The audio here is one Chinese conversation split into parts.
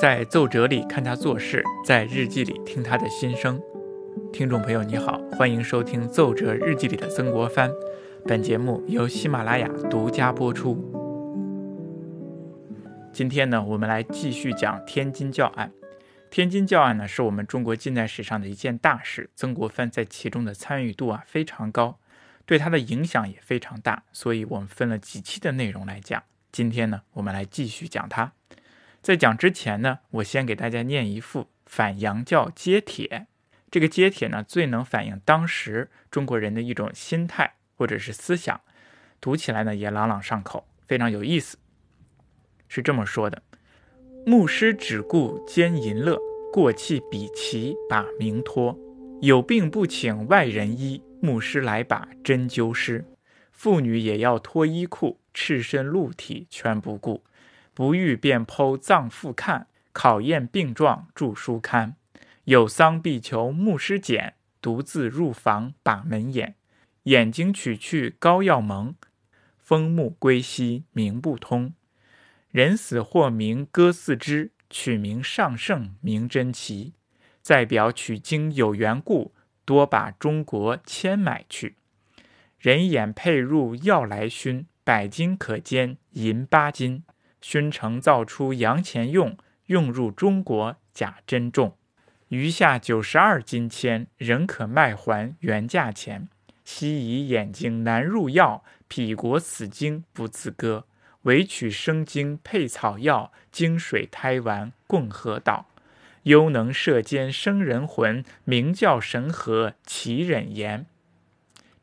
在奏折里看他做事，在日记里听他的心声。听众朋友你好，欢迎收听《奏折日记里的曾国藩》。本节目由喜马拉雅独家播出。今天呢，我们来继续讲天津教案。天津教案呢，是我们中国近代史上的一件大事，曾国藩在其中的参与度啊非常高，对他的影响也非常大，所以我们分了几期的内容来讲。今天呢，我们来继续讲它。在讲之前呢，我先给大家念一副反洋教揭帖。这个揭帖呢，最能反映当时中国人的一种心态或者是思想，读起来呢也朗朗上口，非常有意思。是这么说的。牧师只顾兼淫乐，过气比奇把名托。有病不请外人医，牧师来把针灸师。妇女也要脱衣裤，赤身露体全不顾。不愈便剖脏腑看，考验病状著书刊。有丧必求牧师检，独自入房把门掩。眼睛取去膏药蒙，风目归西名不通。人死或名割四肢，取名上圣名真奇。再表取经有缘故，多把中国迁买去。人眼配入药来熏，百金可煎银八斤。熏成造出洋钱用，用入中国假珍重。余下九十二金签，仍可卖还原价钱。西夷眼睛难入药，匹国死经不自割。唯取生精配草药，精水胎丸共和道。幽能摄间生人魂，名叫神和其忍言。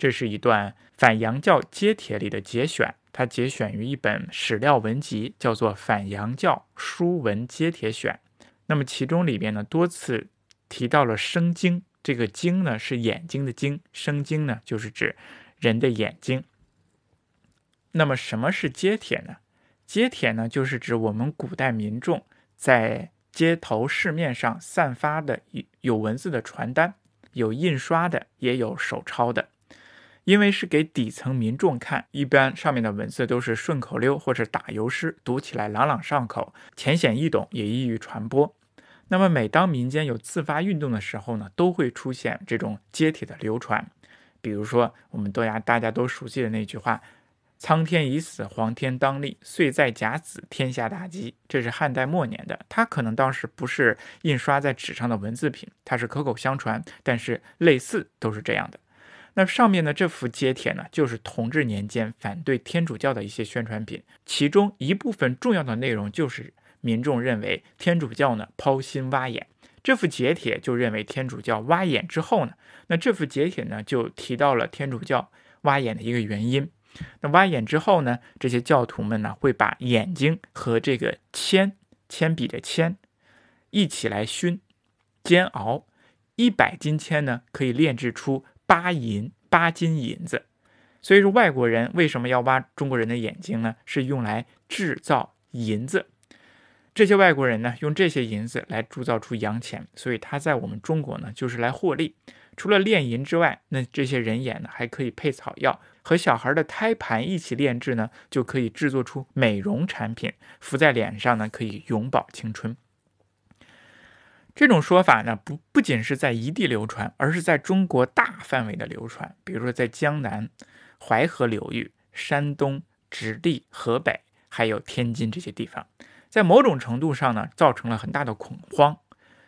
这是一段反洋教揭帖里的节选，它节选于一本史料文集，叫做《反洋教书文揭帖选》。那么其中里边呢，多次提到了生精，这个精呢是眼睛的精，生精呢就是指人的眼睛。那么什么是揭帖呢？揭帖呢，就是指我们古代民众在街头市面上散发的有文字的传单，有印刷的，也有手抄的。因为是给底层民众看，一般上面的文字都是顺口溜或者打油诗，读起来朗朗上口，浅显易懂，也易于传播。那么每当民间有自发运动的时候呢，都会出现这种揭体的流传。比如说，我们都家大家都熟悉的那句话。苍天已死，黄天当立。岁在甲子，天下大吉。这是汉代末年的，它可能当时不是印刷在纸上的文字品，它是口口相传，但是类似都是这样的。那上面的这幅揭帖呢，就是同治年间反对天主教的一些宣传品，其中一部分重要的内容就是民众认为天主教呢抛心挖眼。这幅揭帖就认为天主教挖眼之后呢，那这幅揭帖呢就提到了天主教挖眼的一个原因。那挖眼之后呢？这些教徒们呢，会把眼睛和这个铅铅笔的铅一起来熏煎熬，一百斤铅呢，可以炼制出八银八斤银子。所以说，外国人为什么要挖中国人的眼睛呢？是用来制造银子。这些外国人呢，用这些银子来铸造出洋钱，所以他在我们中国呢，就是来获利。除了炼银之外，那这些人眼呢，还可以配草药。和小孩的胎盘一起炼制呢，就可以制作出美容产品，敷在脸上呢，可以永葆青春。这种说法呢，不不仅是在一地流传，而是在中国大范围的流传。比如说，在江南、淮河流域、山东、直隶、河北，还有天津这些地方，在某种程度上呢，造成了很大的恐慌。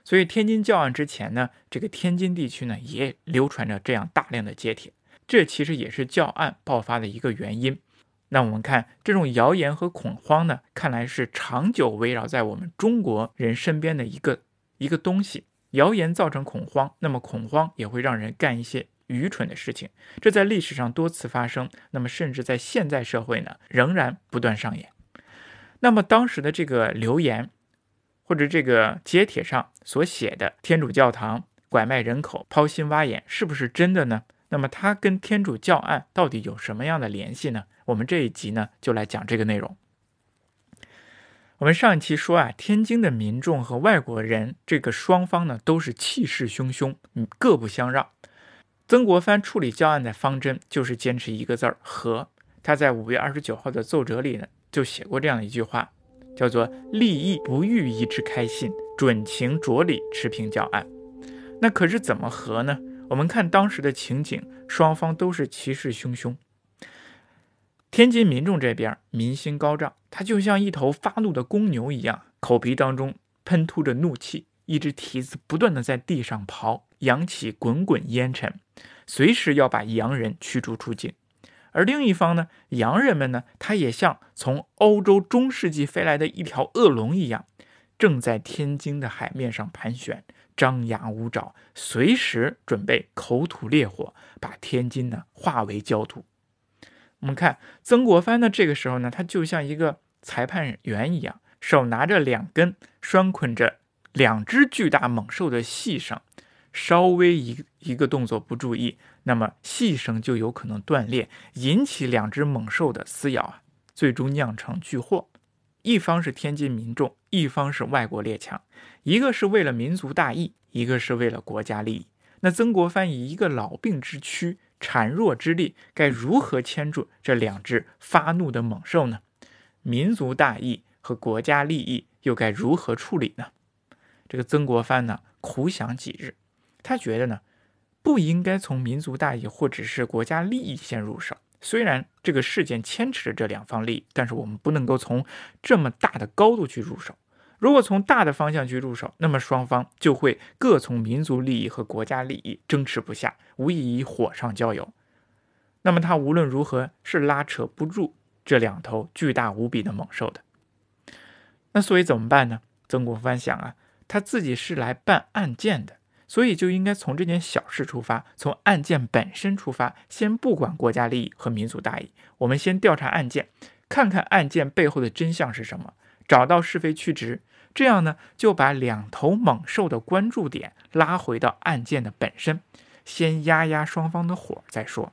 所以，天津教案之前呢，这个天津地区呢，也流传着这样大量的揭帖。这其实也是教案爆发的一个原因。那我们看这种谣言和恐慌呢，看来是长久围绕在我们中国人身边的一个一个东西。谣言造成恐慌，那么恐慌也会让人干一些愚蠢的事情。这在历史上多次发生，那么甚至在现在社会呢，仍然不断上演。那么当时的这个留言或者这个揭帖上所写的天主教堂拐卖人口、抛心挖眼，是不是真的呢？那么它跟天主教案到底有什么样的联系呢？我们这一集呢就来讲这个内容。我们上一期说啊，天津的民众和外国人这个双方呢都是气势汹汹，各不相让。曾国藩处理教案的方针就是坚持一个字儿和。他在五月二十九号的奏折里呢就写过这样一句话：叫做立意不欲一之开信，准情着理持平教案。那可是怎么和呢？我们看当时的情景，双方都是气势汹汹。天津民众这边民心高涨，他就像一头发怒的公牛一样，口鼻当中喷吐着怒气，一只蹄子不断的在地上刨，扬起滚滚烟尘，随时要把洋人驱逐出境。而另一方呢，洋人们呢，他也像从欧洲中世纪飞来的一条恶龙一样，正在天津的海面上盘旋，张牙舞爪，随时准备口吐烈火，把天津呢化为焦土。我们看曾国藩呢，这个时候呢，他就像一个裁判员一样，手拿着两根拴捆着两只巨大猛兽的细绳，稍微一一个动作不注意，那么细绳就有可能断裂，引起两只猛兽的撕咬啊，最终酿成巨祸。一方是天津民众，一方是外国列强，一个是为了民族大义，一个是为了国家利益。那曾国藩以一个老病之躯。孱弱之力该如何牵住这两只发怒的猛兽呢？民族大义和国家利益又该如何处理呢？这个曾国藩呢苦想几日，他觉得呢不应该从民族大义或者是国家利益先入手。虽然这个事件牵扯着这两方利益，但是我们不能够从这么大的高度去入手。如果从大的方向去入手，那么双方就会各从民族利益和国家利益争持不下，无异于火上浇油。那么他无论如何是拉扯不住这两头巨大无比的猛兽的。那所以怎么办呢？曾国藩想啊，他自己是来办案件的，所以就应该从这件小事出发，从案件本身出发，先不管国家利益和民族大义，我们先调查案件，看看案件背后的真相是什么，找到是非曲直。这样呢，就把两头猛兽的关注点拉回到案件的本身，先压压双方的火再说。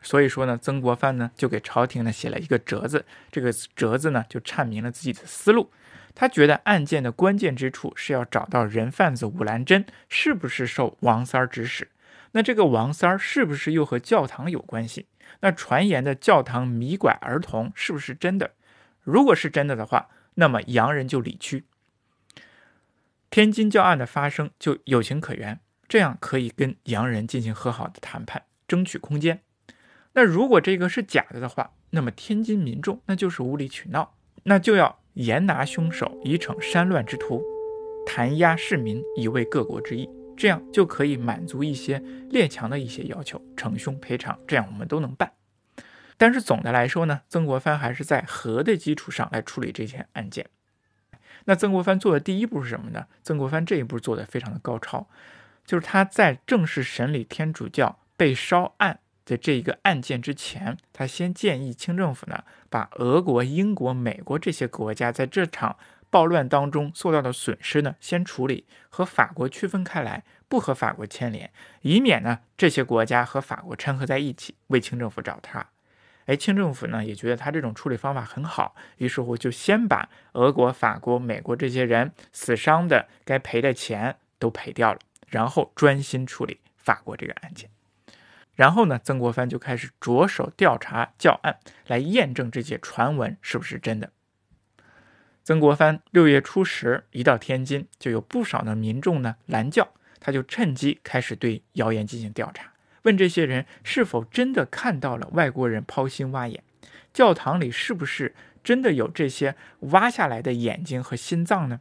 所以说呢，曾国藩呢就给朝廷呢写了一个折子，这个折子呢就阐明了自己的思路。他觉得案件的关键之处是要找到人贩子武兰珍是不是受王三儿指使，那这个王三儿是不是又和教堂有关系？那传言的教堂迷拐儿童是不是真的？如果是真的的话。那么洋人就理屈，天津教案的发生就有情可原，这样可以跟洋人进行和好的谈判，争取空间。那如果这个是假的的话，那么天津民众那就是无理取闹，那就要严拿凶手以惩山乱之徒，弹压市民以慰各国之意，这样就可以满足一些列强的一些要求，惩凶赔偿，这样我们都能办。但是总的来说呢，曾国藩还是在和的基础上来处理这件案件。那曾国藩做的第一步是什么呢？曾国藩这一步做的非常的高超，就是他在正式审理天主教被烧案的这一个案件之前，他先建议清政府呢，把俄国、英国、美国这些国家在这场暴乱当中受到的损失呢，先处理，和法国区分开来，不和法国牵连，以免呢这些国家和法国掺和在一起，为清政府找茬。哎，清政府呢也觉得他这种处理方法很好，于是乎就先把俄国、法国、美国这些人死伤的该赔的钱都赔掉了，然后专心处理法国这个案件。然后呢，曾国藩就开始着手调查教案，来验证这些传闻是不是真的。曾国藩六月初十一到天津，就有不少的民众呢拦轿，他就趁机开始对谣言进行调查。问这些人是否真的看到了外国人抛心挖眼？教堂里是不是真的有这些挖下来的眼睛和心脏呢？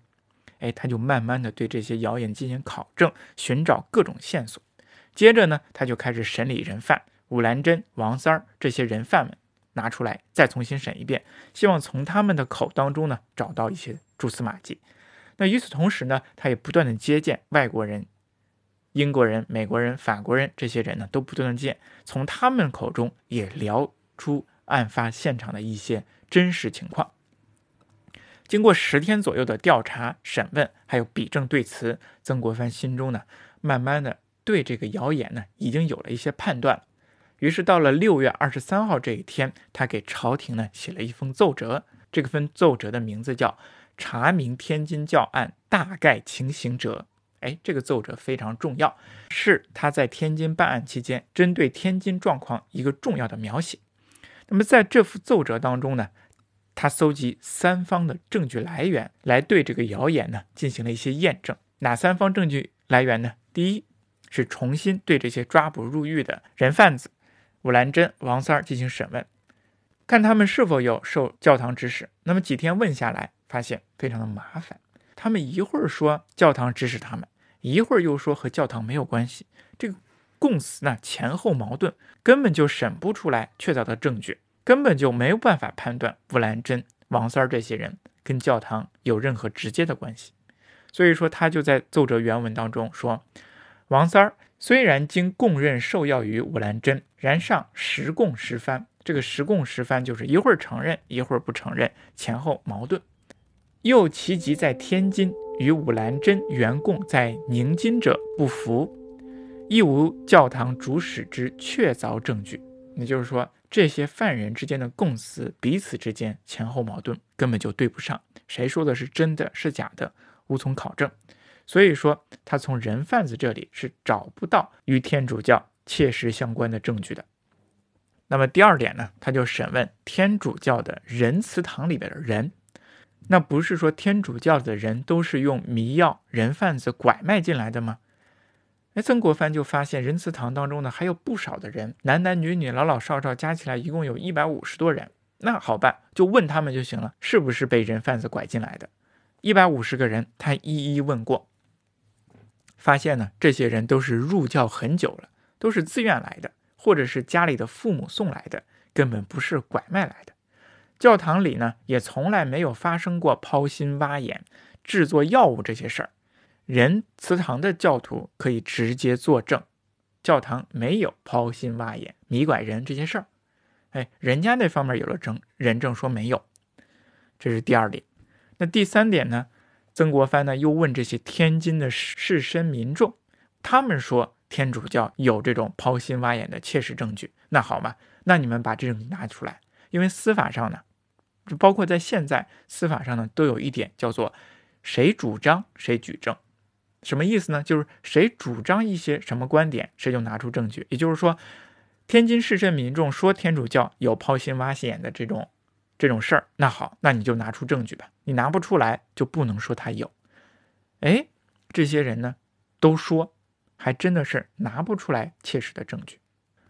哎，他就慢慢的对这些谣言进行考证，寻找各种线索。接着呢，他就开始审理人犯武兰珍、王三儿这些人犯们，拿出来再重新审一遍，希望从他们的口当中呢找到一些蛛丝马迹。那与此同时呢，他也不断的接见外国人。英国人、美国人、法国人这些人呢，都不断的见，从他们口中也聊出案发现场的一些真实情况。经过十天左右的调查、审问，还有比证对词，曾国藩心中呢，慢慢的对这个谣言呢，已经有了一些判断。于是到了六月二十三号这一天，他给朝廷呢写了一封奏折，这个封奏折的名字叫《查明天津教案大概情形者》。哎，这个奏折非常重要，是他在天津办案期间针对天津状况一个重要的描写。那么在这幅奏折当中呢，他搜集三方的证据来源，来对这个谣言呢进行了一些验证。哪三方证据来源呢？第一是重新对这些抓捕入狱的人贩子武兰珍、王三儿进行审问，看他们是否有受教堂指使。那么几天问下来，发现非常的麻烦。他们一会儿说教堂指使他们，一会儿又说和教堂没有关系。这个供词呢前后矛盾，根本就审不出来确凿的证据，根本就没有办法判断武兰珍、王三儿这些人跟教堂有任何直接的关系。所以说，他就在奏折原文当中说，王三儿虽然经供认受药于武兰珍，然上时供时番。这个时供时番就是一会儿承认，一会儿不承认，前后矛盾。又其即在天津与武兰珍原供在宁津者不符，亦无教堂主使之确凿证据。也就是说，这些犯人之间的供词彼此之间前后矛盾，根本就对不上，谁说的是真的是假的，无从考证。所以说，他从人贩子这里是找不到与天主教切实相关的证据的。那么第二点呢，他就审问天主教的仁祠堂里边的人。那不是说天主教的人都是用迷药、人贩子拐卖进来的吗？哎，曾国藩就发现仁慈堂当中呢还有不少的人，男男女女、老老少少加起来一共有一百五十多人。那好办，就问他们就行了，是不是被人贩子拐进来的？一百五十个人，他一一问过，发现呢，这些人都是入教很久了，都是自愿来的，或者是家里的父母送来的，根本不是拐卖来的。教堂里呢，也从来没有发生过抛心挖眼、制作药物这些事儿。仁祠堂的教徒可以直接作证，教堂没有抛心挖眼、迷拐人这些事儿。哎，人家那方面有了证，人证说没有，这是第二点。那第三点呢？曾国藩呢又问这些天津的士绅民众，他们说天主教有这种抛心挖眼的切实证据。那好嘛，那你们把这种拿出来。因为司法上呢，就包括在现在司法上呢，都有一点叫做谁主张谁举证，什么意思呢？就是谁主张一些什么观点，谁就拿出证据。也就是说，天津市镇民众说天主教有抛心挖心眼的这种这种事儿，那好，那你就拿出证据吧。你拿不出来，就不能说他有。哎，这些人呢，都说，还真的是拿不出来切实的证据。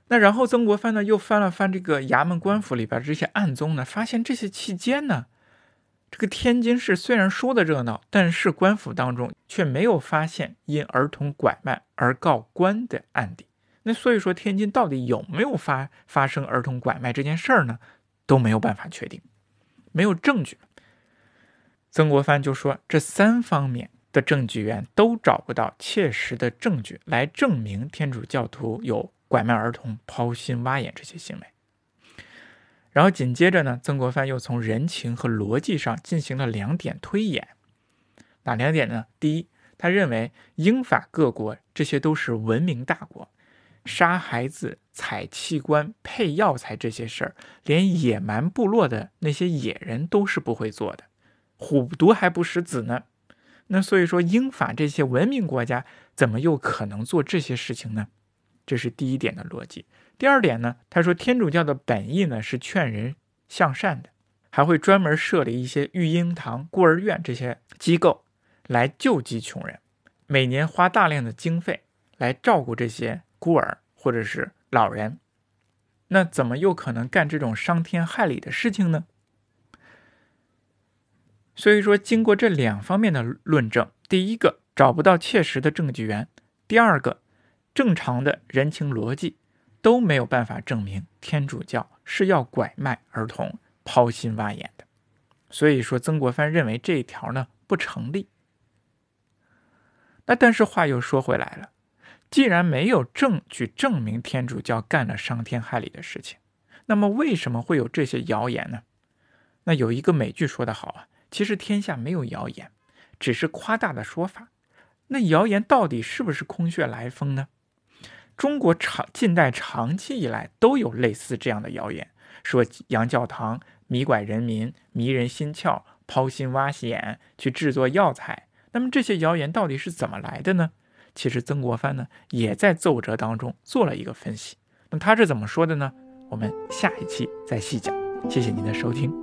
那然后曾国藩呢又翻了翻这个衙门官府里边这些案宗呢，发现这些期间呢，这个天津市虽然说的热闹，但是官府当中却没有发现因儿童拐卖而告官的案底。那所以说天津到底有没有发发生儿童拐卖这件事儿呢，都没有办法确定，没有证据。曾国藩就说这三方面的证据源都找不到切实的证据来证明天主教徒有。拐卖儿童、抛心挖眼这些行为，然后紧接着呢，曾国藩又从人情和逻辑上进行了两点推演。哪两点呢？第一，他认为英法各国这些都是文明大国，杀孩子、采器官、配药材这些事儿，连野蛮部落的那些野人都是不会做的，虎毒还不食子呢。那所以说，英法这些文明国家怎么又可能做这些事情呢？这是第一点的逻辑。第二点呢，他说天主教的本意呢是劝人向善的，还会专门设立一些育婴堂、孤儿院这些机构来救济穷人，每年花大量的经费来照顾这些孤儿或者是老人。那怎么又可能干这种伤天害理的事情呢？所以说，经过这两方面的论证，第一个找不到切实的证据源，第二个。正常的人情逻辑都没有办法证明天主教是要拐卖儿童、抛心挖眼的，所以说曾国藩认为这一条呢不成立。那但是话又说回来了，既然没有证据证明天主教干了伤天害理的事情，那么为什么会有这些谣言呢？那有一个美剧说的好啊，其实天下没有谣言，只是夸大的说法。那谣言到底是不是空穴来风呢？中国长近代长期以来都有类似这样的谣言，说洋教堂迷拐人民、迷人心窍、抛心挖眼去制作药材。那么这些谣言到底是怎么来的呢？其实曾国藩呢也在奏折当中做了一个分析。那他是怎么说的呢？我们下一期再细讲。谢谢您的收听。